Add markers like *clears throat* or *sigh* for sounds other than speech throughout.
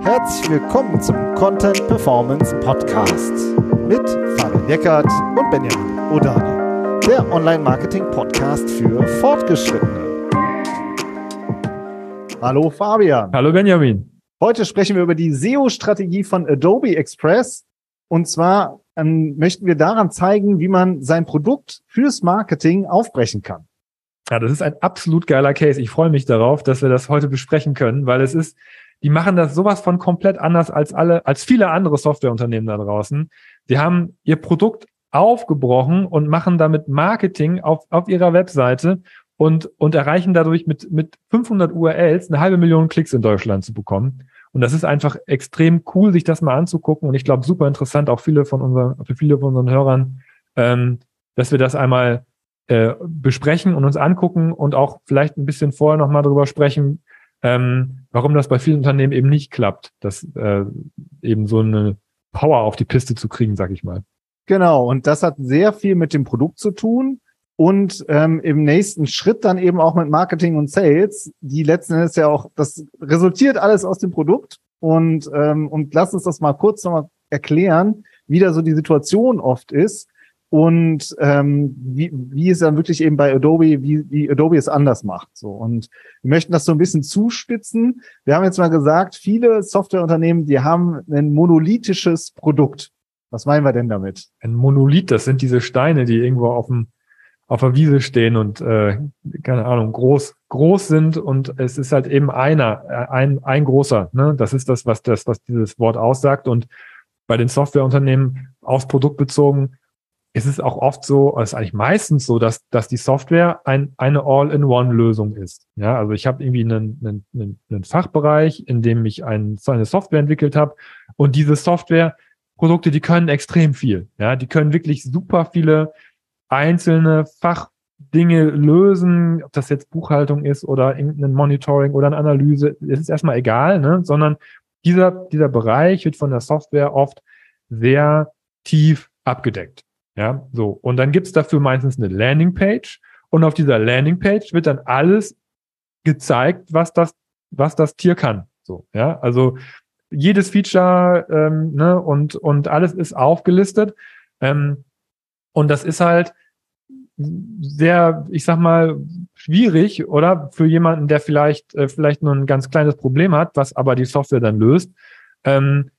Herzlich willkommen zum Content Performance Podcast mit Fabian Eckert und Benjamin Odani, der Online-Marketing-Podcast für Fortgeschrittene. Hallo Fabian. Hallo Benjamin. Heute sprechen wir über die SEO-Strategie von Adobe Express. Und zwar ähm, möchten wir daran zeigen, wie man sein Produkt fürs Marketing aufbrechen kann. Ja, das ist ein absolut geiler Case. Ich freue mich darauf, dass wir das heute besprechen können, weil es ist die machen das sowas von komplett anders als alle, als viele andere Softwareunternehmen da draußen. Sie haben ihr Produkt aufgebrochen und machen damit Marketing auf, auf ihrer Webseite und, und erreichen dadurch mit, mit 500 URLs eine halbe Million Klicks in Deutschland zu bekommen. Und das ist einfach extrem cool, sich das mal anzugucken. Und ich glaube, super interessant, auch viele von unseren, für viele von unseren Hörern, ähm, dass wir das einmal äh, besprechen und uns angucken und auch vielleicht ein bisschen vorher nochmal drüber sprechen, ähm, warum das bei vielen Unternehmen eben nicht klappt, das äh, eben so eine Power auf die Piste zu kriegen, sag ich mal. Genau, und das hat sehr viel mit dem Produkt zu tun und ähm, im nächsten Schritt dann eben auch mit Marketing und Sales, die letzten Endes ja auch, das resultiert alles aus dem Produkt und, ähm, und lass uns das mal kurz nochmal erklären, wie da so die Situation oft ist und ähm, wie, wie es dann wirklich eben bei Adobe, wie, wie Adobe es anders macht. So und wir möchten das so ein bisschen zuspitzen. Wir haben jetzt mal gesagt, viele Softwareunternehmen, die haben ein monolithisches Produkt. Was meinen wir denn damit? Ein Monolith, das sind diese Steine, die irgendwo auf dem auf der Wiese stehen und äh, keine Ahnung groß groß sind und es ist halt eben einer äh, ein ein großer. Ne? Das ist das, was das was dieses Wort aussagt und bei den Softwareunternehmen aufs Produkt bezogen es ist auch oft so, es ist eigentlich meistens so, dass, dass die Software ein, eine All-in-One-Lösung ist. Ja, also ich habe irgendwie einen, einen, einen, Fachbereich, in dem ich ein, eine Software entwickelt habe und diese Software-Produkte, die können extrem viel. Ja, die können wirklich super viele einzelne Fachdinge lösen, ob das jetzt Buchhaltung ist oder irgendein Monitoring oder eine Analyse, es ist erstmal egal, ne? sondern dieser, dieser Bereich wird von der Software oft sehr tief abgedeckt. Ja, so. Und dann gibt's dafür meistens eine Landingpage. Und auf dieser Landingpage wird dann alles gezeigt, was das, was das Tier kann. So, ja, also jedes Feature ähm, ne, und, und alles ist aufgelistet. Ähm, und das ist halt sehr, ich sag mal, schwierig, oder? Für jemanden, der vielleicht, äh, vielleicht nur ein ganz kleines Problem hat, was aber die Software dann löst, ähm,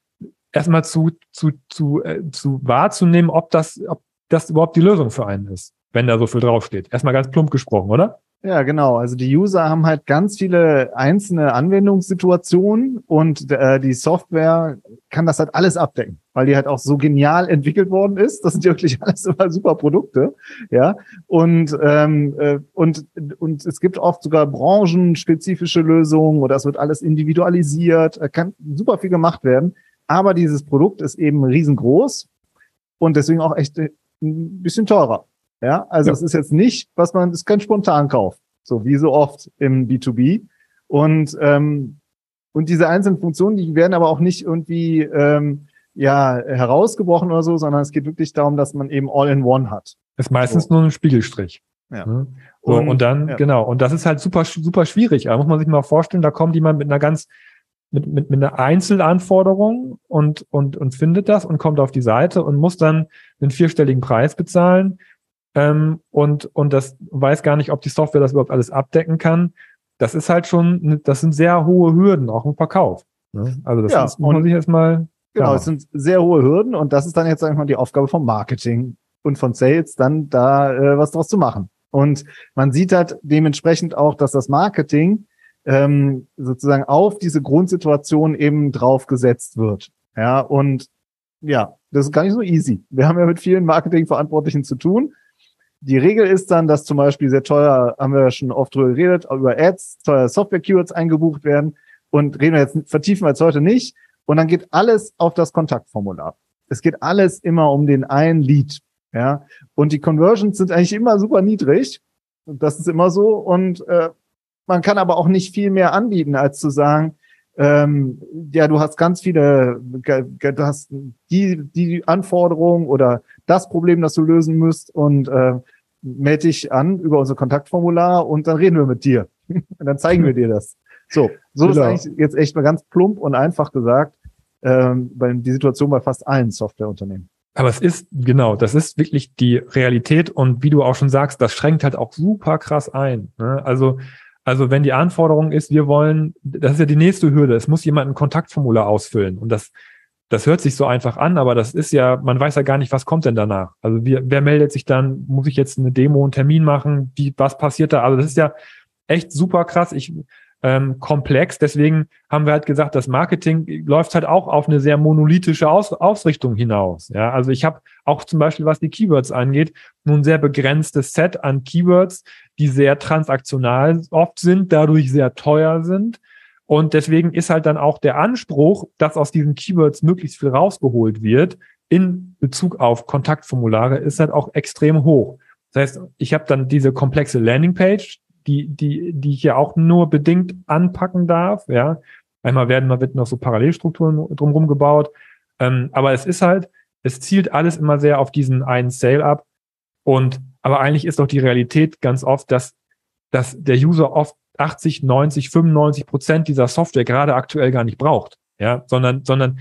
erstmal zu, zu, zu, äh, zu wahrzunehmen, ob das, ob das überhaupt die Lösung für einen ist, wenn da so viel draufsteht. Erstmal ganz plump gesprochen, oder? Ja, genau. Also die User haben halt ganz viele einzelne Anwendungssituationen und äh, die Software kann das halt alles abdecken, weil die halt auch so genial entwickelt worden ist. Das sind wirklich *laughs* alles immer super Produkte, ja. Und ähm, äh, und und es gibt oft sogar branchenspezifische Lösungen oder es wird alles individualisiert, kann super viel gemacht werden. Aber dieses Produkt ist eben riesengroß und deswegen auch echt ein bisschen teurer. Ja, also es ist jetzt nicht, was man, es ist kein Spontankauf, so wie so oft im B2B. Und ähm, und diese einzelnen Funktionen, die werden aber auch nicht irgendwie ähm, ja herausgebrochen oder so, sondern es geht wirklich darum, dass man eben All-in-One hat. Ist meistens so. nur ein Spiegelstrich. Ja. Ne? So, und, und, dann, ja. genau, und das ist halt super, super schwierig. Da muss man sich mal vorstellen, da kommt jemand mit einer ganz mit, mit, mit einer Einzelanforderung und, und, und findet das und kommt auf die Seite und muss dann einen vierstelligen Preis bezahlen ähm, und, und das weiß gar nicht, ob die Software das überhaupt alles abdecken kann. Das ist halt schon, das sind sehr hohe Hürden, auch im Verkauf. Ne? Also das ja, ist, muss man sich erstmal. Genau, es sind sehr hohe Hürden und das ist dann jetzt, sag ich mal, die Aufgabe vom Marketing und von Sales, dann da äh, was draus zu machen. Und man sieht halt dementsprechend auch, dass das Marketing ähm, sozusagen auf diese Grundsituation eben draufgesetzt wird. Ja, und ja, das ist gar nicht so easy. Wir haben ja mit vielen Marketingverantwortlichen zu tun. Die Regel ist dann, dass zum Beispiel sehr teuer, haben wir ja schon oft drüber geredet, über Ads, teuer Software-Keywords eingebucht werden und reden wir jetzt, vertiefen wir jetzt heute nicht. Und dann geht alles auf das Kontaktformular. Es geht alles immer um den einen Lead. Ja, und die Conversions sind eigentlich immer super niedrig. Das ist immer so. Und äh, man kann aber auch nicht viel mehr anbieten, als zu sagen, ähm, ja, du hast ganz viele, du hast die, die Anforderung oder das Problem, das du lösen musst und äh, melde dich an über unser Kontaktformular und dann reden wir mit dir. *laughs* und dann zeigen wir dir das. So, so genau. ist eigentlich jetzt echt mal ganz plump und einfach gesagt, ähm, bei, die Situation bei fast allen Softwareunternehmen. Aber es ist, genau, das ist wirklich die Realität und wie du auch schon sagst, das schränkt halt auch super krass ein. Ne? Also, also wenn die Anforderung ist, wir wollen, das ist ja die nächste Hürde, es muss jemand ein Kontaktformular ausfüllen und das, das hört sich so einfach an, aber das ist ja, man weiß ja gar nicht, was kommt denn danach. Also wie, wer meldet sich dann, muss ich jetzt eine Demo, einen Termin machen, wie, was passiert da? Also das ist ja echt super krass. Ich, ähm, komplex. Deswegen haben wir halt gesagt, das Marketing läuft halt auch auf eine sehr monolithische Aus Ausrichtung hinaus. Ja, also ich habe auch zum Beispiel, was die Keywords angeht, nun sehr begrenztes Set an Keywords, die sehr transaktional oft sind, dadurch sehr teuer sind. Und deswegen ist halt dann auch der Anspruch, dass aus diesen Keywords möglichst viel rausgeholt wird, in Bezug auf Kontaktformulare, ist halt auch extrem hoch. Das heißt, ich habe dann diese komplexe Landingpage, die, die, die ich ja auch nur bedingt anpacken darf. Ja, einmal werden, da wird noch so Parallelstrukturen drumherum gebaut. Ähm, aber es ist halt, es zielt alles immer sehr auf diesen einen Sale ab. Und, aber eigentlich ist doch die Realität ganz oft, dass, dass der User oft 80, 90, 95 Prozent dieser Software gerade aktuell gar nicht braucht. Ja, sondern, sondern,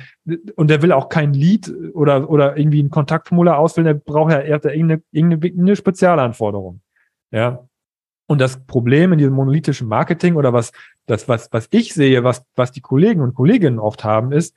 und der will auch kein Lead oder, oder irgendwie ein Kontaktformular ausfüllen, der braucht ja eher irgendeine, irgendeine Spezialanforderung. Ja, und das Problem in diesem monolithischen Marketing oder was, das, was, was ich sehe, was, was die Kollegen und Kolleginnen oft haben, ist,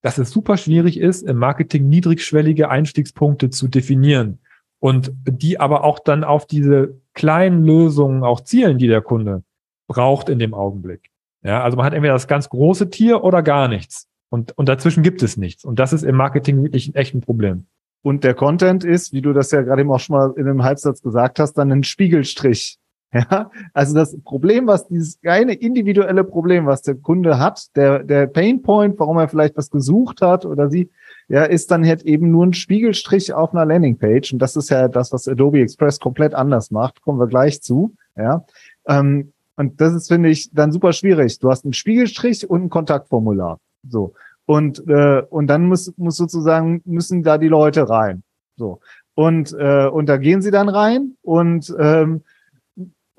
dass es super schwierig ist, im Marketing niedrigschwellige Einstiegspunkte zu definieren und die aber auch dann auf diese kleinen Lösungen auch zielen, die der Kunde braucht in dem Augenblick. Ja, also man hat entweder das ganz große Tier oder gar nichts. Und, und dazwischen gibt es nichts. Und das ist im Marketing wirklich ein Problem. Und der Content ist, wie du das ja gerade eben auch schon mal in einem Halbsatz gesagt hast, dann ein Spiegelstrich *laughs* Ja, also das Problem, was dieses eine individuelle Problem, was der Kunde hat, der, der Painpoint, warum er vielleicht was gesucht hat oder sie, ja, ist dann halt eben nur ein Spiegelstrich auf einer Landingpage. Und das ist ja das, was Adobe Express komplett anders macht. Kommen wir gleich zu. Ja, ähm, und das ist, finde ich, dann super schwierig. Du hast einen Spiegelstrich und ein Kontaktformular. So. Und, äh, und dann muss, muss sozusagen, müssen da die Leute rein. So. Und, äh, und da gehen sie dann rein und, ähm,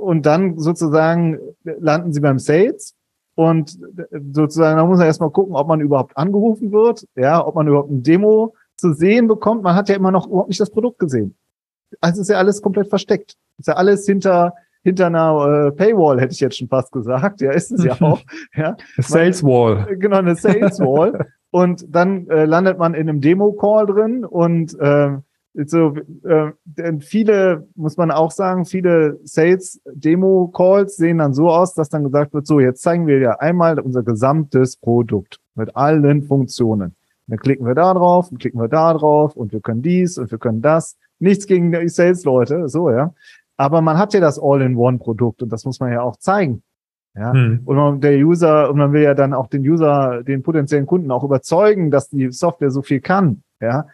und dann sozusagen landen sie beim Sales und sozusagen, da muss man erstmal gucken, ob man überhaupt angerufen wird, ja, ob man überhaupt ein Demo zu sehen bekommt. Man hat ja immer noch überhaupt nicht das Produkt gesehen. Also ist ja alles komplett versteckt. Ist ja alles hinter hinter einer äh, Paywall, hätte ich jetzt schon fast gesagt. Ja, ist es ja *laughs* auch. Ja. Sales Wall. Genau, eine Sales Wall. *laughs* und dann äh, landet man in einem Demo-Call drin und äh, so, äh, denn viele, muss man auch sagen, viele Sales-Demo-Calls sehen dann so aus, dass dann gesagt wird, so, jetzt zeigen wir ja einmal unser gesamtes Produkt mit allen Funktionen. Dann klicken wir da drauf, und klicken wir da drauf und wir können dies und wir können das. Nichts gegen die Sales-Leute, so, ja. Aber man hat ja das All-in-One-Produkt und das muss man ja auch zeigen. Ja, hm. und man, der User, und man will ja dann auch den User, den potenziellen Kunden auch überzeugen, dass die Software so viel kann. Ja,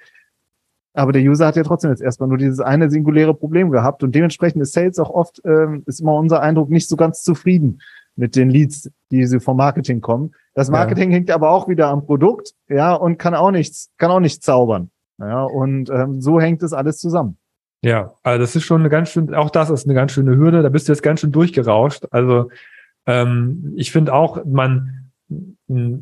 aber der User hat ja trotzdem jetzt erstmal nur dieses eine singuläre Problem gehabt und dementsprechend ist Sales auch oft, ähm, ist immer unser Eindruck, nicht so ganz zufrieden mit den Leads, die sie vom Marketing kommen. Das Marketing ja. hängt aber auch wieder am Produkt, ja, und kann auch nichts, kann auch nicht zaubern. Ja, und ähm, so hängt es alles zusammen. Ja, also das ist schon eine ganz schön, auch das ist eine ganz schöne Hürde, da bist du jetzt ganz schön durchgerauscht. Also ähm, ich finde auch, man,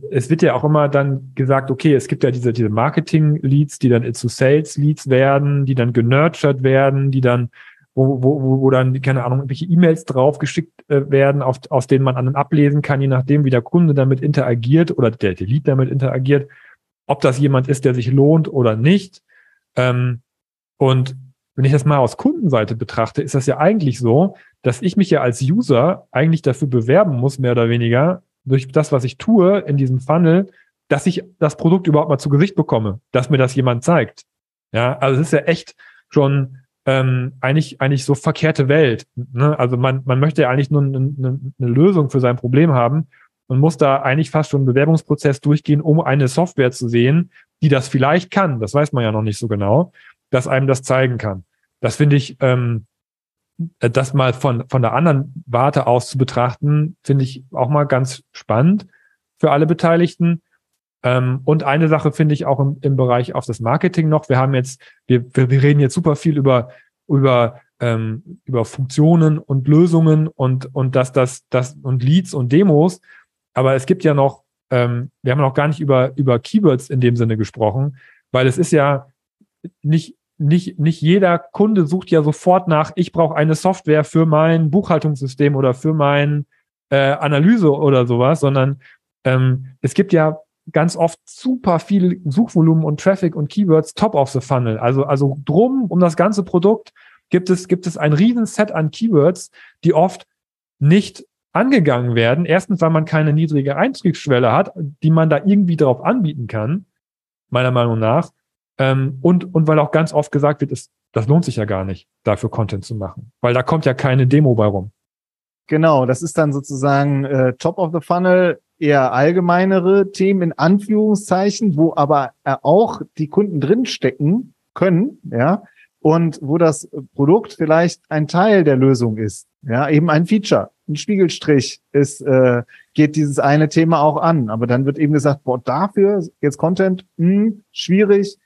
es wird ja auch immer dann gesagt, okay, es gibt ja diese, diese Marketing-Leads, die dann zu Sales-Leads werden, die dann genurtured werden, die dann, wo, wo, wo dann, keine Ahnung, irgendwelche E-Mails draufgeschickt äh, werden, auf, aus denen man dann ablesen kann, je nachdem, wie der Kunde damit interagiert oder der, der Lead damit interagiert, ob das jemand ist, der sich lohnt oder nicht. Ähm, und wenn ich das mal aus Kundenseite betrachte, ist das ja eigentlich so, dass ich mich ja als User eigentlich dafür bewerben muss, mehr oder weniger, durch das, was ich tue in diesem Funnel, dass ich das Produkt überhaupt mal zu Gesicht bekomme, dass mir das jemand zeigt. Ja, also es ist ja echt schon ähm, eigentlich eigentlich so verkehrte Welt. Ne? Also man man möchte ja eigentlich nur eine, eine, Lösung für sein Problem haben und muss da eigentlich fast schon einen Bewerbungsprozess durchgehen, um eine Software zu sehen, die das vielleicht kann. Das weiß man ja noch nicht so genau, dass einem das zeigen kann. Das finde ich ähm, äh, das mal von, von der anderen Warte aus zu betrachten, finde ich auch mal ganz spannend für alle Beteiligten. Ähm, und eine Sache finde ich auch im, im Bereich auf das Marketing noch. Wir haben jetzt, wir, wir, wir reden jetzt super viel über, über, ähm, über Funktionen und Lösungen und, und dass das, das und Leads und Demos. aber es gibt ja noch, ähm, wir haben noch gar nicht über, über Keywords in dem Sinne gesprochen, weil es ist ja nicht, nicht, nicht jeder Kunde sucht ja sofort nach, ich brauche eine Software für mein Buchhaltungssystem oder für mein äh, Analyse oder sowas, sondern ähm, es gibt ja ganz oft super viel Suchvolumen und Traffic und Keywords top of the funnel. Also, also drum um das ganze Produkt gibt es, gibt es ein riesen Set an Keywords, die oft nicht angegangen werden. Erstens, weil man keine niedrige Einstiegsschwelle hat, die man da irgendwie darauf anbieten kann, meiner Meinung nach. Ähm, und, und weil auch ganz oft gesagt wird, ist, das lohnt sich ja gar nicht, dafür Content zu machen. Weil da kommt ja keine Demo bei rum. Genau, das ist dann sozusagen äh, Top of the Funnel, eher allgemeinere Themen in Anführungszeichen, wo aber äh, auch die Kunden drinstecken können, ja, und wo das Produkt vielleicht ein Teil der Lösung ist, ja, eben ein Feature, ein Spiegelstrich ist, äh, geht dieses eine Thema auch an, aber dann wird eben gesagt, boah, dafür jetzt Content, mh, hm, schwierig,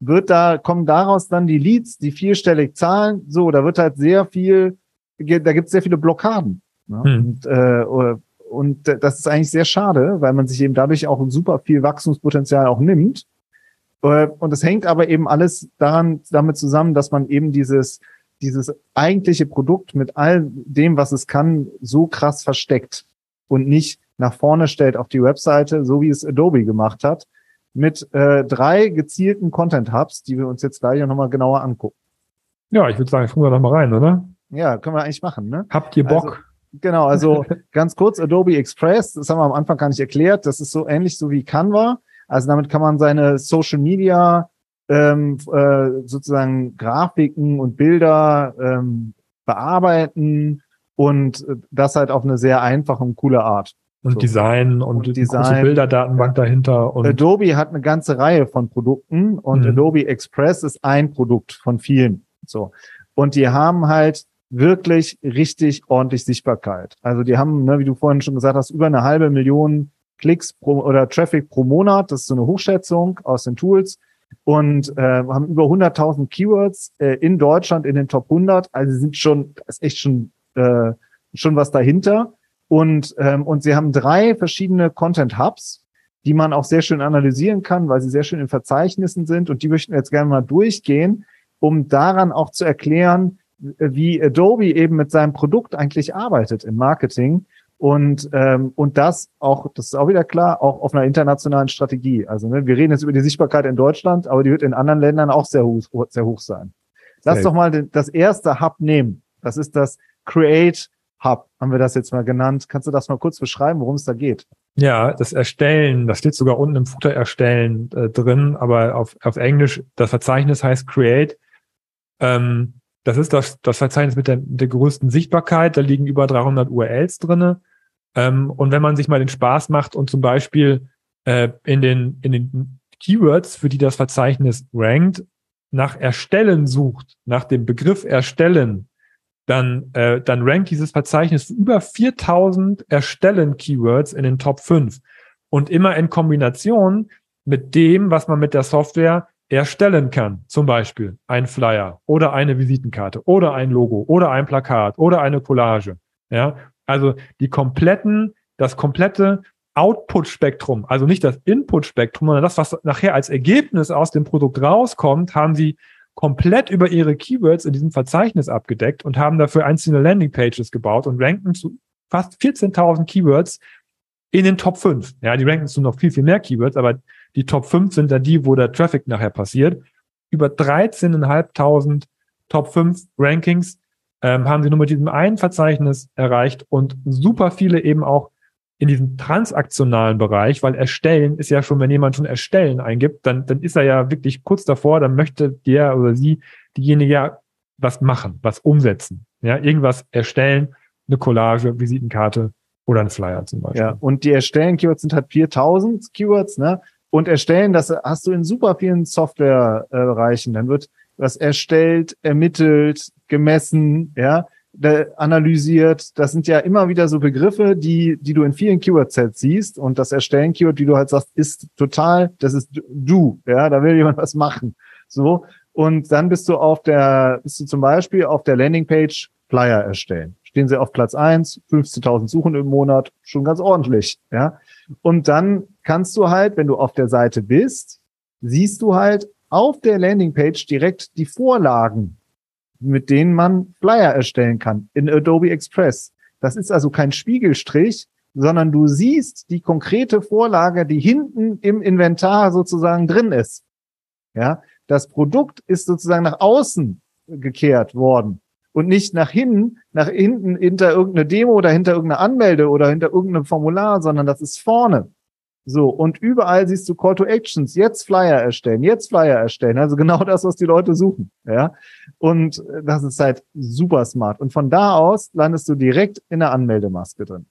wird da, kommen daraus dann die Leads, die vierstellig zahlen, so, da wird halt sehr viel, da gibt es sehr viele Blockaden. Ne? Hm. Und, äh, und das ist eigentlich sehr schade, weil man sich eben dadurch auch super viel Wachstumspotenzial auch nimmt. Äh, und es hängt aber eben alles daran, damit zusammen, dass man eben dieses, dieses eigentliche Produkt mit all dem, was es kann, so krass versteckt und nicht nach vorne stellt auf die Webseite, so wie es Adobe gemacht hat, mit äh, drei gezielten Content Hubs, die wir uns jetzt gleich nochmal genauer angucken. Ja, ich würde sagen, gucken wir doch mal rein, oder? Ja, können wir eigentlich machen, ne? Habt ihr Bock? Also, genau, also *laughs* ganz kurz, Adobe Express, das haben wir am Anfang gar nicht erklärt, das ist so ähnlich so wie Canva. Also damit kann man seine Social Media ähm, äh, sozusagen Grafiken und Bilder ähm, bearbeiten und das halt auf eine sehr einfache und coole Art. Und so. Design und, und Design, große Bilderdatenbank dahinter. Und Adobe hat eine ganze Reihe von Produkten und mhm. Adobe Express ist ein Produkt von vielen. So. Und die haben halt wirklich richtig ordentlich Sichtbarkeit. Also die haben, ne, wie du vorhin schon gesagt hast, über eine halbe Million Klicks pro, oder Traffic pro Monat. Das ist so eine Hochschätzung aus den Tools und äh, haben über 100.000 Keywords äh, in Deutschland in den Top 100. Also sie sind schon, ist echt schon äh, schon was dahinter. Und ähm, und sie haben drei verschiedene Content Hubs, die man auch sehr schön analysieren kann, weil sie sehr schön in Verzeichnissen sind. Und die möchten wir jetzt gerne mal durchgehen, um daran auch zu erklären, wie Adobe eben mit seinem Produkt eigentlich arbeitet im Marketing und ähm, und das auch, das ist auch wieder klar, auch auf einer internationalen Strategie. Also ne, wir reden jetzt über die Sichtbarkeit in Deutschland, aber die wird in anderen Ländern auch sehr hoch, sehr hoch sein. Lass doch mal das erste Hub nehmen. Das ist das Create Hub, haben wir das jetzt mal genannt. Kannst du das mal kurz beschreiben, worum es da geht? Ja, das Erstellen, das steht sogar unten im Footer Erstellen äh, drin, aber auf, auf Englisch, das Verzeichnis heißt Create. Ähm, das ist das, das Verzeichnis mit der, der größten Sichtbarkeit. Da liegen über 300 URLs drinne. Ähm, und wenn man sich mal den Spaß macht und zum Beispiel äh, in, den, in den Keywords, für die das Verzeichnis rankt, nach Erstellen sucht, nach dem Begriff Erstellen, dann, äh, dann rankt dieses Verzeichnis über 4000 Erstellen-Keywords in den Top 5. Und immer in Kombination mit dem, was man mit der Software erstellen kann. Zum Beispiel ein Flyer oder eine Visitenkarte oder ein Logo oder ein Plakat oder eine Collage. Ja, also die kompletten, das komplette Output-Spektrum, also nicht das Input-Spektrum, sondern das, was nachher als Ergebnis aus dem Produkt rauskommt, haben sie komplett über ihre Keywords in diesem Verzeichnis abgedeckt und haben dafür einzelne Landing-Pages gebaut und ranken zu fast 14.000 Keywords in den Top 5. Ja, die ranken zu noch viel, viel mehr Keywords, aber die Top 5 sind dann die, wo der Traffic nachher passiert. Über 13.500 Top 5 Rankings ähm, haben sie nur mit diesem einen Verzeichnis erreicht und super viele eben auch in diesem transaktionalen Bereich, weil erstellen ist ja schon, wenn jemand schon erstellen eingibt, dann, dann ist er ja wirklich kurz davor, dann möchte der oder sie, diejenige ja was machen, was umsetzen, ja, irgendwas erstellen, eine Collage, Visitenkarte oder ein Flyer zum Beispiel. Ja, und die erstellen Keywords sind halt 4000 Keywords, ne? Und erstellen, das hast du in super vielen Softwarebereichen. Dann wird was erstellt, ermittelt, gemessen, ja, analysiert. Das sind ja immer wieder so Begriffe, die, die du in vielen Keyword-Sets siehst. Und das Erstellen-Keyword, wie du halt sagst, ist total, das ist du, ja, da will jemand was machen. So. Und dann bist du auf der, bist du zum Beispiel auf der Landingpage Flyer erstellen. stehen sie auf Platz eins, 15.000 Suchen im Monat, schon ganz ordentlich, ja. Und dann kannst du halt, wenn du auf der Seite bist, siehst du halt auf der Landingpage direkt die Vorlagen, mit denen man Flyer erstellen kann in Adobe Express. Das ist also kein Spiegelstrich, sondern du siehst die konkrete Vorlage, die hinten im Inventar sozusagen drin ist. Ja, das Produkt ist sozusagen nach außen gekehrt worden und nicht nach hinten, nach hinten hinter irgendeine Demo oder hinter irgendeine Anmelde oder hinter irgendeinem Formular, sondern das ist vorne. So, und überall siehst du Call to Actions, jetzt Flyer erstellen, jetzt Flyer erstellen. Also genau *laughs* das, was die Leute suchen. Ja. Und das ist halt super smart. Und von da aus landest du direkt in der Anmeldemaske drin.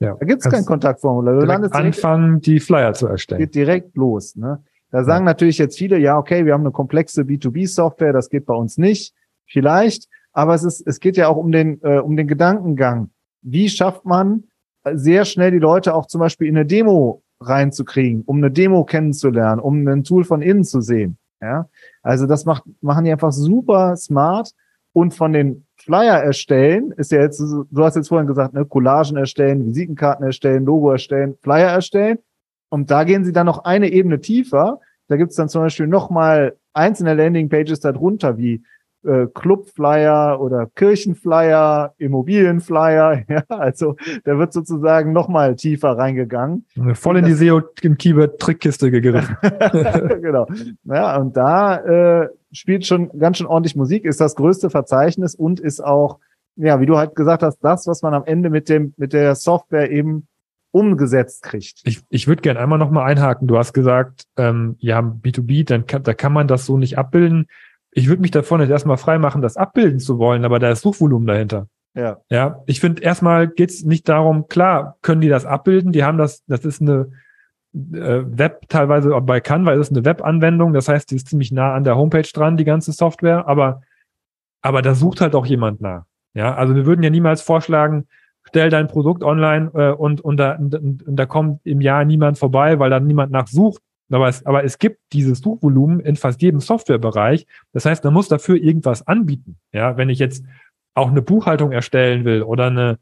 Ja, da gibt's kein Kontaktformular. Du landest anfangen, die Flyer zu erstellen. Geht direkt los. Ne? Da sagen ja. natürlich jetzt viele, ja, okay, wir haben eine komplexe B2B-Software, das geht bei uns nicht. Vielleicht. Aber es ist, es geht ja auch um den, äh, um den Gedankengang. Wie schafft man sehr schnell die Leute auch zum Beispiel in eine Demo reinzukriegen, um eine Demo kennenzulernen, um ein Tool von innen zu sehen. Ja, also das macht, machen die einfach super smart und von den Flyer erstellen ist ja jetzt, du hast jetzt vorhin gesagt, ne, Collagen erstellen, Visitenkarten erstellen, Logo erstellen, Flyer erstellen. Und da gehen sie dann noch eine Ebene tiefer. Da gibt's dann zum Beispiel nochmal einzelne Landingpages darunter, wie äh, Clubflyer oder Kirchenflyer, Immobilienflyer. *laughs* Ja, also da wird sozusagen nochmal tiefer reingegangen. Voll in die SEO im Keyword Trickkiste gegriffen. *laughs* genau. Ja, und da äh, spielt schon ganz schön ordentlich Musik, ist das größte Verzeichnis und ist auch, ja, wie du halt gesagt hast, das, was man am Ende mit dem mit der Software eben umgesetzt kriegt. Ich, ich würde gerne einmal nochmal einhaken. Du hast gesagt, ähm, ja, B2B, dann kann, da kann man das so nicht abbilden ich würde mich davon jetzt erstmal frei machen, das abbilden zu wollen, aber da ist Suchvolumen dahinter. Ja. Ja. Ich finde, erstmal geht es nicht darum, klar, können die das abbilden, die haben das, das ist eine äh, Web, teilweise bei Canva ist es eine Web-Anwendung, das heißt, die ist ziemlich nah an der Homepage dran, die ganze Software, aber, aber da sucht halt auch jemand nach. Ja, also wir würden ja niemals vorschlagen, stell dein Produkt online äh, und, und, da, und, und da kommt im Jahr niemand vorbei, weil da niemand nachsucht. Aber es, aber es gibt dieses Suchvolumen in fast jedem Softwarebereich. Das heißt, man muss dafür irgendwas anbieten. Ja, wenn ich jetzt auch eine Buchhaltung erstellen will oder eine,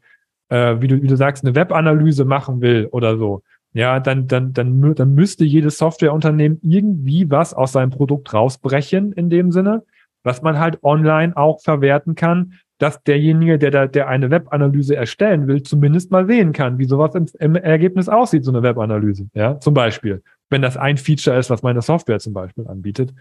äh, wie, du, wie du sagst, eine Webanalyse machen will oder so, ja, dann, dann, dann, dann müsste jedes Softwareunternehmen irgendwie was aus seinem Produkt rausbrechen in dem Sinne, was man halt online auch verwerten kann, dass derjenige, der da, der eine Webanalyse erstellen will, zumindest mal sehen kann, wie sowas im, im Ergebnis aussieht, so eine Webanalyse. Ja, zum Beispiel wenn das ein Feature ist, was meine Software zum Beispiel anbietet.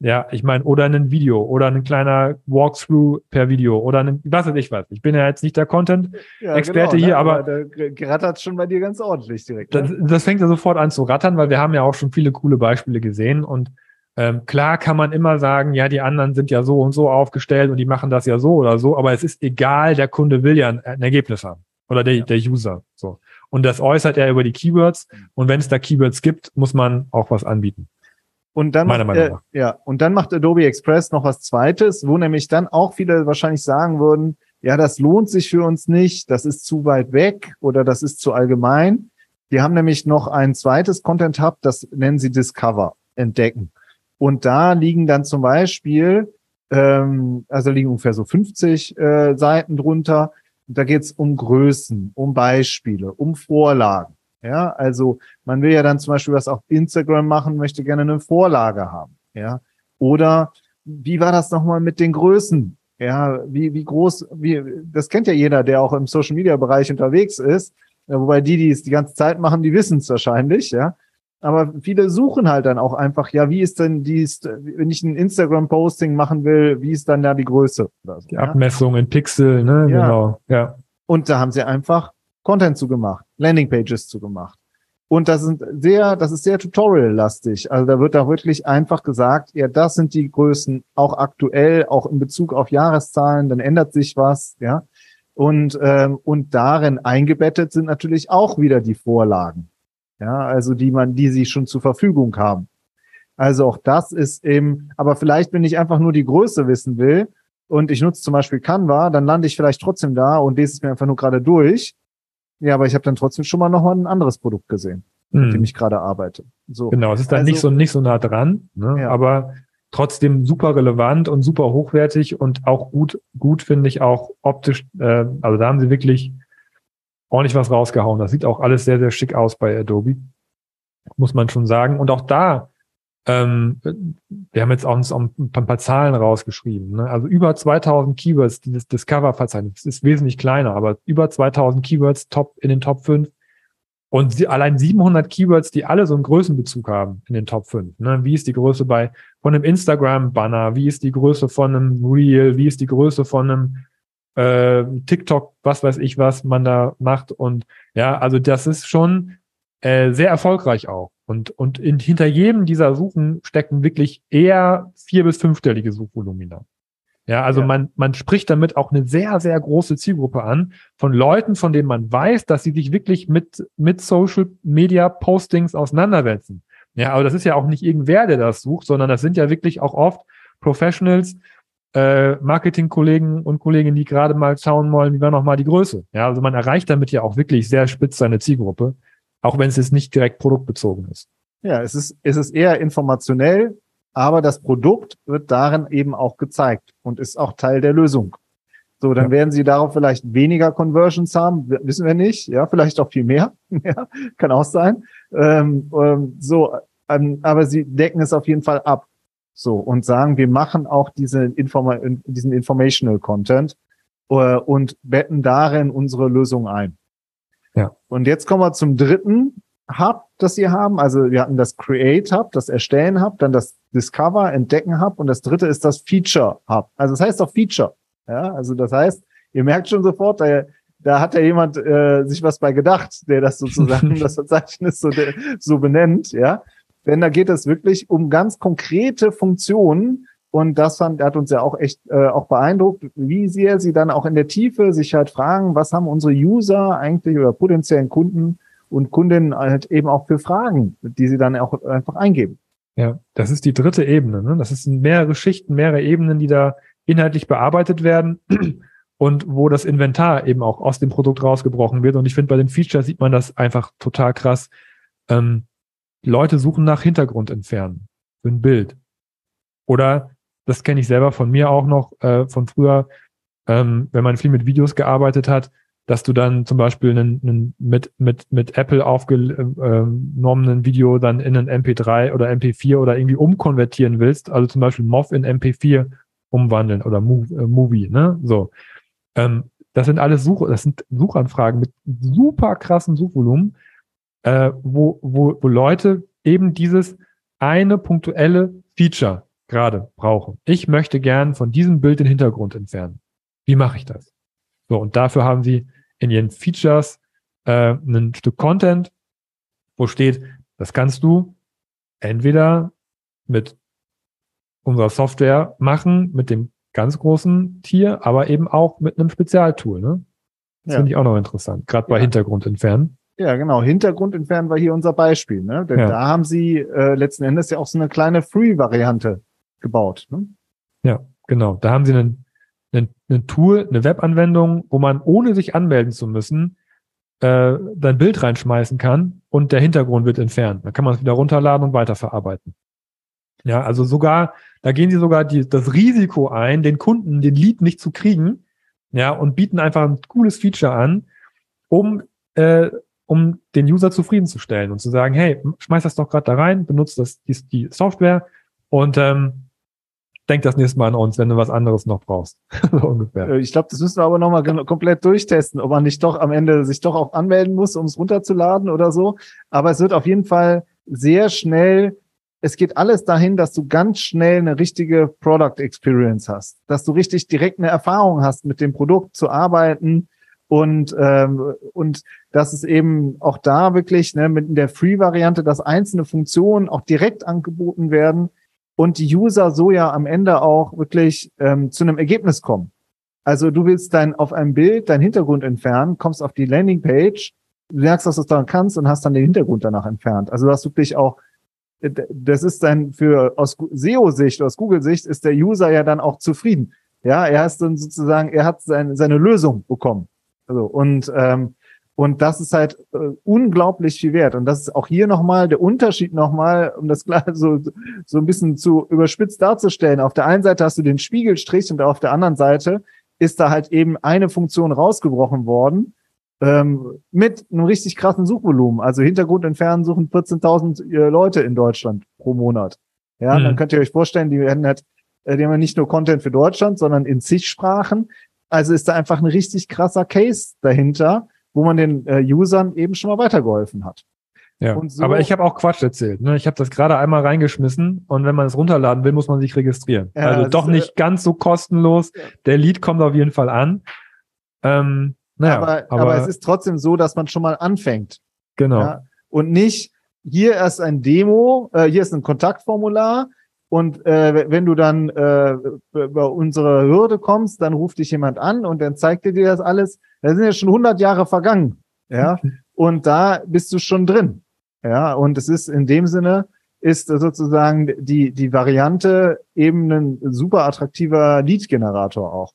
Ja, ich meine, oder ein Video oder ein kleiner Walkthrough per Video oder ein, was weiß ich was. Ich bin ja jetzt nicht der Content-Experte ja, genau, hier, ne? aber, aber da rattert schon bei dir ganz ordentlich direkt. Ne? Das, das, fängt ja sofort an zu rattern, weil wir haben ja auch schon viele coole Beispiele gesehen und ähm, klar kann man immer sagen, ja, die anderen sind ja so und so aufgestellt und die machen das ja so oder so, aber es ist egal, der Kunde will ja ein, ein Ergebnis haben oder der, ja. der User. So. Und das äußert er über die Keywords. Und wenn es da Keywords gibt, muss man auch was anbieten. Und dann, Meiner Meinung nach. Äh, ja, und dann macht Adobe Express noch was Zweites, wo nämlich dann auch viele wahrscheinlich sagen würden, ja, das lohnt sich für uns nicht, das ist zu weit weg oder das ist zu allgemein. Die haben nämlich noch ein zweites Content Hub, das nennen sie Discover, entdecken. Und da liegen dann zum Beispiel, ähm, also liegen ungefähr so 50 äh, Seiten drunter, da geht es um Größen, um Beispiele, um Vorlagen. Ja, also man will ja dann zum Beispiel was auf Instagram machen, möchte gerne eine Vorlage haben. Ja, oder wie war das nochmal mit den Größen? Ja, wie, wie groß, wie, das kennt ja jeder, der auch im Social Media Bereich unterwegs ist. Wobei die, die es die ganze Zeit machen, die wissen es wahrscheinlich, ja. Aber viele suchen halt dann auch einfach, ja, wie ist denn dies, wenn ich ein Instagram-Posting machen will, wie ist dann da die Größe? So, die ja? Abmessung in Pixel, ne? Ja. Genau, ja. Und da haben sie einfach Content zugemacht, Landingpages zugemacht. Und das sind sehr, das ist sehr tutorial-lastig. Also da wird da wirklich einfach gesagt, ja, das sind die Größen, auch aktuell, auch in Bezug auf Jahreszahlen, dann ändert sich was, ja. Und, ähm, und darin eingebettet sind natürlich auch wieder die Vorlagen ja, also die man, die sie schon zur Verfügung haben. Also auch das ist eben, aber vielleicht, wenn ich einfach nur die Größe wissen will und ich nutze zum Beispiel Canva, dann lande ich vielleicht trotzdem da und lese es mir einfach nur gerade durch. Ja, aber ich habe dann trotzdem schon mal noch mal ein anderes Produkt gesehen, hm. mit dem ich gerade arbeite. So. Genau, es ist dann also, nicht so nicht so nah dran, ne? Ja. aber trotzdem super relevant und super hochwertig und auch gut, gut finde ich auch optisch. Äh, also da haben sie wirklich ordentlich was rausgehauen. Das sieht auch alles sehr, sehr schick aus bei Adobe. Muss man schon sagen. Und auch da, ähm, wir haben jetzt auch ein paar Zahlen rausgeschrieben. Ne? Also über 2000 Keywords, dieses Discover-Verzeichnis ist wesentlich kleiner, aber über 2000 Keywords top in den Top 5 und allein 700 Keywords, die alle so einen Größenbezug haben in den Top 5. Ne? Wie ist die Größe bei von einem Instagram-Banner? Wie ist die Größe von einem Reel? Wie ist die Größe von einem äh, TikTok? Was weiß ich, was man da macht? Und ja, also das ist schon äh, sehr erfolgreich auch. Und, und in, hinter jedem dieser Suchen stecken wirklich eher vier- bis fünfstellige Suchvolumina. Ja, also ja. man, man spricht damit auch eine sehr, sehr große Zielgruppe an von Leuten, von denen man weiß, dass sie sich wirklich mit, mit Social Media Postings auseinandersetzen. Ja, aber das ist ja auch nicht irgendwer, der das sucht, sondern das sind ja wirklich auch oft Professionals, äh, Marketingkollegen und Kolleginnen, die gerade mal schauen wollen, wie war noch mal die Größe. Ja, also man erreicht damit ja auch wirklich sehr spitz seine Zielgruppe, auch wenn es jetzt nicht direkt produktbezogen ist. Ja, es ist, es ist eher informationell aber das Produkt wird darin eben auch gezeigt und ist auch Teil der Lösung. So, dann ja. werden Sie darauf vielleicht weniger Conversions haben, wissen wir nicht, ja, vielleicht auch viel mehr, *laughs* ja, kann auch sein. Ähm, ähm, so, ähm, aber Sie decken es auf jeden Fall ab. So, und sagen, wir machen auch diese Informa diesen Informational Content äh, und betten darin unsere Lösung ein. Ja. Und jetzt kommen wir zum dritten Hub, das Sie haben. Also wir hatten das Create Hub, das Erstellen Hub, dann das Discover, Entdecken Hub und das dritte ist das Feature Hub. Also das heißt auch Feature. Ja, also das heißt, ihr merkt schon sofort, da, da hat ja jemand äh, sich was bei gedacht, der das sozusagen *laughs* das Verzeichnis so, so benennt, ja. Denn da geht es wirklich um ganz konkrete Funktionen, und das fand, hat uns ja auch echt äh, auch beeindruckt, wie sehr sie dann auch in der Tiefe sich halt fragen, was haben unsere User eigentlich oder potenziellen Kunden und Kundinnen halt eben auch für Fragen, die sie dann auch einfach eingeben. Ja, das ist die dritte Ebene. Ne? Das sind mehrere Schichten, mehrere Ebenen, die da inhaltlich bearbeitet werden *clears throat* und wo das Inventar eben auch aus dem Produkt rausgebrochen wird. Und ich finde, bei dem Feature sieht man das einfach total krass. Ähm, Leute suchen nach Hintergrund entfernen für ein Bild. Oder, das kenne ich selber von mir auch noch, äh, von früher, ähm, wenn man viel mit Videos gearbeitet hat, dass du dann zum Beispiel einen, einen mit, mit, mit Apple aufgenommenen Video dann in ein MP3 oder MP4 oder irgendwie umkonvertieren willst, also zum Beispiel MOV in MP4 umwandeln oder Move, äh, Movie, ne? So. Ähm, das sind alles Such, das sind Suchanfragen mit super krassen Suchvolumen, äh, wo, wo, wo Leute eben dieses eine punktuelle Feature gerade brauchen. Ich möchte gern von diesem Bild den Hintergrund entfernen. Wie mache ich das? So, und dafür haben sie in ihren Features äh, ein Stück Content, wo steht, das kannst du entweder mit unserer Software machen, mit dem ganz großen Tier, aber eben auch mit einem Spezialtool. Ne? Das ja. finde ich auch noch interessant, gerade bei ja. Hintergrund entfernen. Ja, genau. Hintergrund entfernen war hier unser Beispiel. Ne? Denn ja. da haben sie äh, letzten Endes ja auch so eine kleine Free-Variante gebaut. Ne? Ja, genau. Da haben sie einen ein, ein Tool, eine Webanwendung, wo man ohne sich anmelden zu müssen, äh, dein Bild reinschmeißen kann und der Hintergrund wird entfernt. Dann kann man es wieder runterladen und weiterverarbeiten. Ja, also sogar, da gehen sie sogar die, das Risiko ein, den Kunden den Lead nicht zu kriegen, ja, und bieten einfach ein cooles Feature an, um, äh, um den User zufriedenzustellen und zu sagen, hey, schmeiß das doch gerade da rein, benutzt das, die, die Software und ähm, denk das nächste Mal an uns, wenn du was anderes noch brauchst. *laughs* so ungefähr. Äh, ich glaube, das müssen wir aber nochmal komplett durchtesten, ob man nicht doch am Ende sich doch auch anmelden muss, um es runterzuladen oder so. Aber es wird auf jeden Fall sehr schnell, es geht alles dahin, dass du ganz schnell eine richtige Product Experience hast, dass du richtig direkt eine Erfahrung hast, mit dem Produkt zu arbeiten und ähm, und dass es eben auch da wirklich ne, mit der Free-Variante, dass einzelne Funktionen auch direkt angeboten werden, und die User so ja am Ende auch wirklich ähm, zu einem Ergebnis kommen. Also du willst dein auf einem Bild deinen Hintergrund entfernen, kommst auf die Landingpage, merkst, dass du es dann kannst und hast dann den Hintergrund danach entfernt. Also du hast wirklich auch, äh, das ist dann für aus SEO-Sicht, aus Google-Sicht ist der User ja dann auch zufrieden. Ja, er hat dann sozusagen, er hat seine, seine Lösung bekommen. Also und ähm, Und das ist halt äh, unglaublich viel wert. Und das ist auch hier nochmal der Unterschied nochmal, um das *laughs* klar so, so ein bisschen zu überspitzt darzustellen. Auf der einen Seite hast du den Spiegelstrich und auf der anderen Seite ist da halt eben eine Funktion rausgebrochen worden ähm, mit einem richtig krassen Suchvolumen. Also Hintergrund entfernen suchen 14.000 äh, Leute in Deutschland pro Monat. Ja, mhm. dann könnt ihr euch vorstellen, die werden halt, äh, die haben ja nicht nur Content für Deutschland, sondern in zig Sprachen. Also ist da einfach ein richtig krasser Case dahinter wo man den äh, Usern eben schon mal weitergeholfen hat. Ja, so, aber ich habe auch Quatsch erzählt. Ne? Ich habe das gerade einmal reingeschmissen und wenn man es runterladen will, muss man sich registrieren. Ja, also doch nicht äh, ganz so kostenlos. Ja. Der Lead kommt auf jeden Fall an. Ähm, naja, aber, aber, aber, es ist trotzdem so, dass man schon mal anfängt. Genau. Ja? Und nicht, hier ist ein Demo, äh, hier ist ein Kontaktformular und äh, wenn du dann äh, über unsere Hürde kommst, dann ruft dich jemand an und dann zeigt dir das alles da sind ja schon 100 Jahre vergangen. Ja. *laughs* Und da bist du schon drin. Ja. Und es ist in dem Sinne, ist sozusagen die, die Variante eben ein super attraktiver Lead-Generator auch.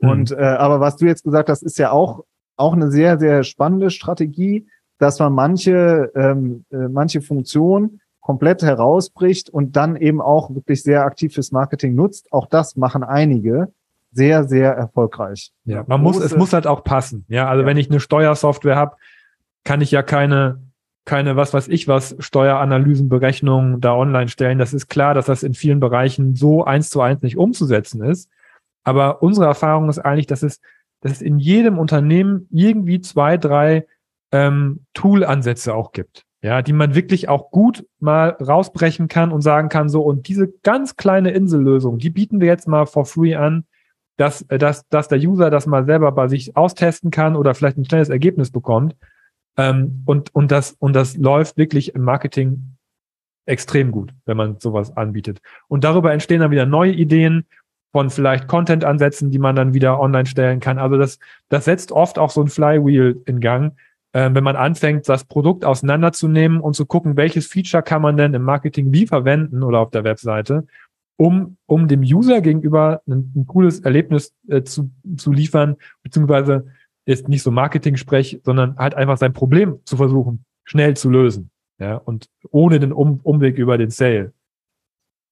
Mhm. Und, äh, aber was du jetzt gesagt hast, ist ja auch, auch eine sehr, sehr spannende Strategie, dass man manche, ähm, äh, manche Funktionen komplett herausbricht und dann eben auch wirklich sehr aktiv fürs Marketing nutzt. Auch das machen einige sehr, sehr erfolgreich. Ja, man muss, es muss halt auch passen. Ja, also ja. wenn ich eine Steuersoftware habe, kann ich ja keine, keine, was weiß ich was, Steueranalysen, Berechnungen da online stellen. Das ist klar, dass das in vielen Bereichen so eins zu eins nicht umzusetzen ist. Aber unsere Erfahrung ist eigentlich, dass es, dass es in jedem Unternehmen irgendwie zwei, drei ähm, Tool-Ansätze auch gibt. Ja, die man wirklich auch gut mal rausbrechen kann und sagen kann, so, und diese ganz kleine Insellösung, die bieten wir jetzt mal for free an dass, äh, dass, dass der User das mal selber bei sich austesten kann oder vielleicht ein schnelles Ergebnis bekommt. Ähm, und, und, das, und das läuft wirklich im Marketing extrem gut, wenn man sowas anbietet. Und darüber entstehen dann wieder neue Ideen von vielleicht Content-Ansätzen, die man dann wieder online stellen kann. Also das, das setzt oft auch so ein Flywheel in Gang, äh, wenn man anfängt, das Produkt auseinanderzunehmen und zu gucken, welches Feature kann man denn im Marketing wie verwenden oder auf der Webseite um, um dem User gegenüber ein, ein cooles Erlebnis äh, zu, zu liefern, beziehungsweise ist nicht so Marketing-Sprech, sondern halt einfach sein Problem zu versuchen, schnell zu lösen. Ja, und ohne den um Umweg über den Sale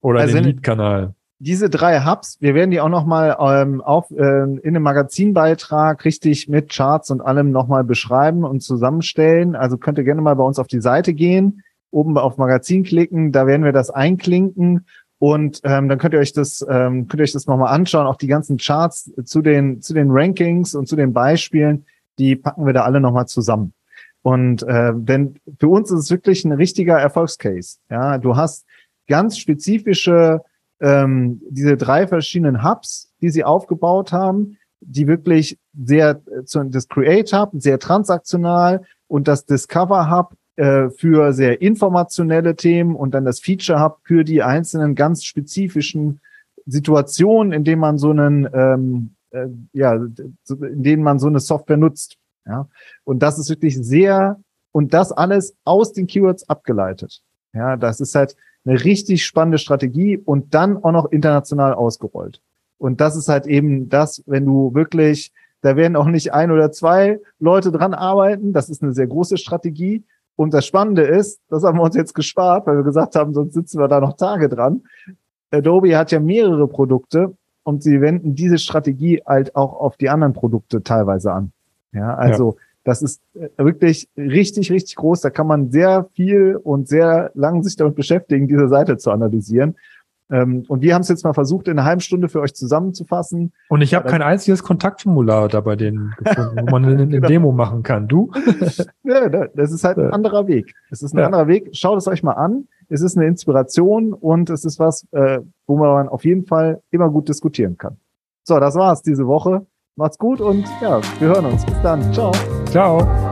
oder also den Lead-Kanal. Diese drei Hubs, wir werden die auch nochmal ähm, auf, äh, in einem Magazinbeitrag richtig mit Charts und allem nochmal beschreiben und zusammenstellen. Also könnt ihr gerne mal bei uns auf die Seite gehen, oben auf Magazin klicken, da werden wir das einklinken und ähm, dann könnt ihr euch das, ähm, könnt ihr euch das nochmal anschauen, auch die ganzen Charts zu den, zu den Rankings und zu den Beispielen, die packen wir da alle nochmal zusammen. Und äh, denn für uns ist es wirklich ein richtiger Erfolgscase. Ja, du hast ganz spezifische ähm, diese drei verschiedenen Hubs, die sie aufgebaut haben, die wirklich sehr das Create Hub sehr transaktional und das Discover Hub äh, für sehr informationelle Themen und dann das Feature Hub für die einzelnen ganz spezifischen Situationen, in denen man so einen, ähm, äh, ja, in denen man so eine Software nutzt. Ja, und das ist wirklich sehr und das alles aus den Keywords abgeleitet. Ja, das ist halt eine richtig spannende Strategie und dann auch noch international ausgerollt. Und das ist halt eben das, wenn du wirklich, da werden auch nicht ein oder zwei Leute dran arbeiten. Das ist eine sehr große Strategie, und das Spannende ist, das haben wir uns jetzt gespart, weil wir gesagt haben, sonst sitzen wir da noch Tage dran. Adobe hat ja mehrere Produkte und sie wenden diese Strategie halt auch auf die anderen Produkte teilweise an. Ja, also ja. Das ist äh, wirklich richtig, richtig groß. Da kann man sehr viel und sehr lang sich damit beschäftigen, diese Seite zu analysieren. Ähm, und wir haben es jetzt mal versucht, in einer halben Stunde für euch zusammenzufassen. Und ich habe kein einziges Kontaktformular da bei denen gefunden, wo man eine, *laughs* genau. Demo machen kann. Du? *laughs* ja, das ist halt ein anderer Weg. Es ist ein ja. anderer Weg. Schaut es euch mal an. Es ist eine Inspiration und es ist was, äh, wo man auf jeden Fall immer gut diskutieren kann. So, das war's diese Woche. Macht's gut und ja, wir hören uns. Bis dann. Ciao. Ciao.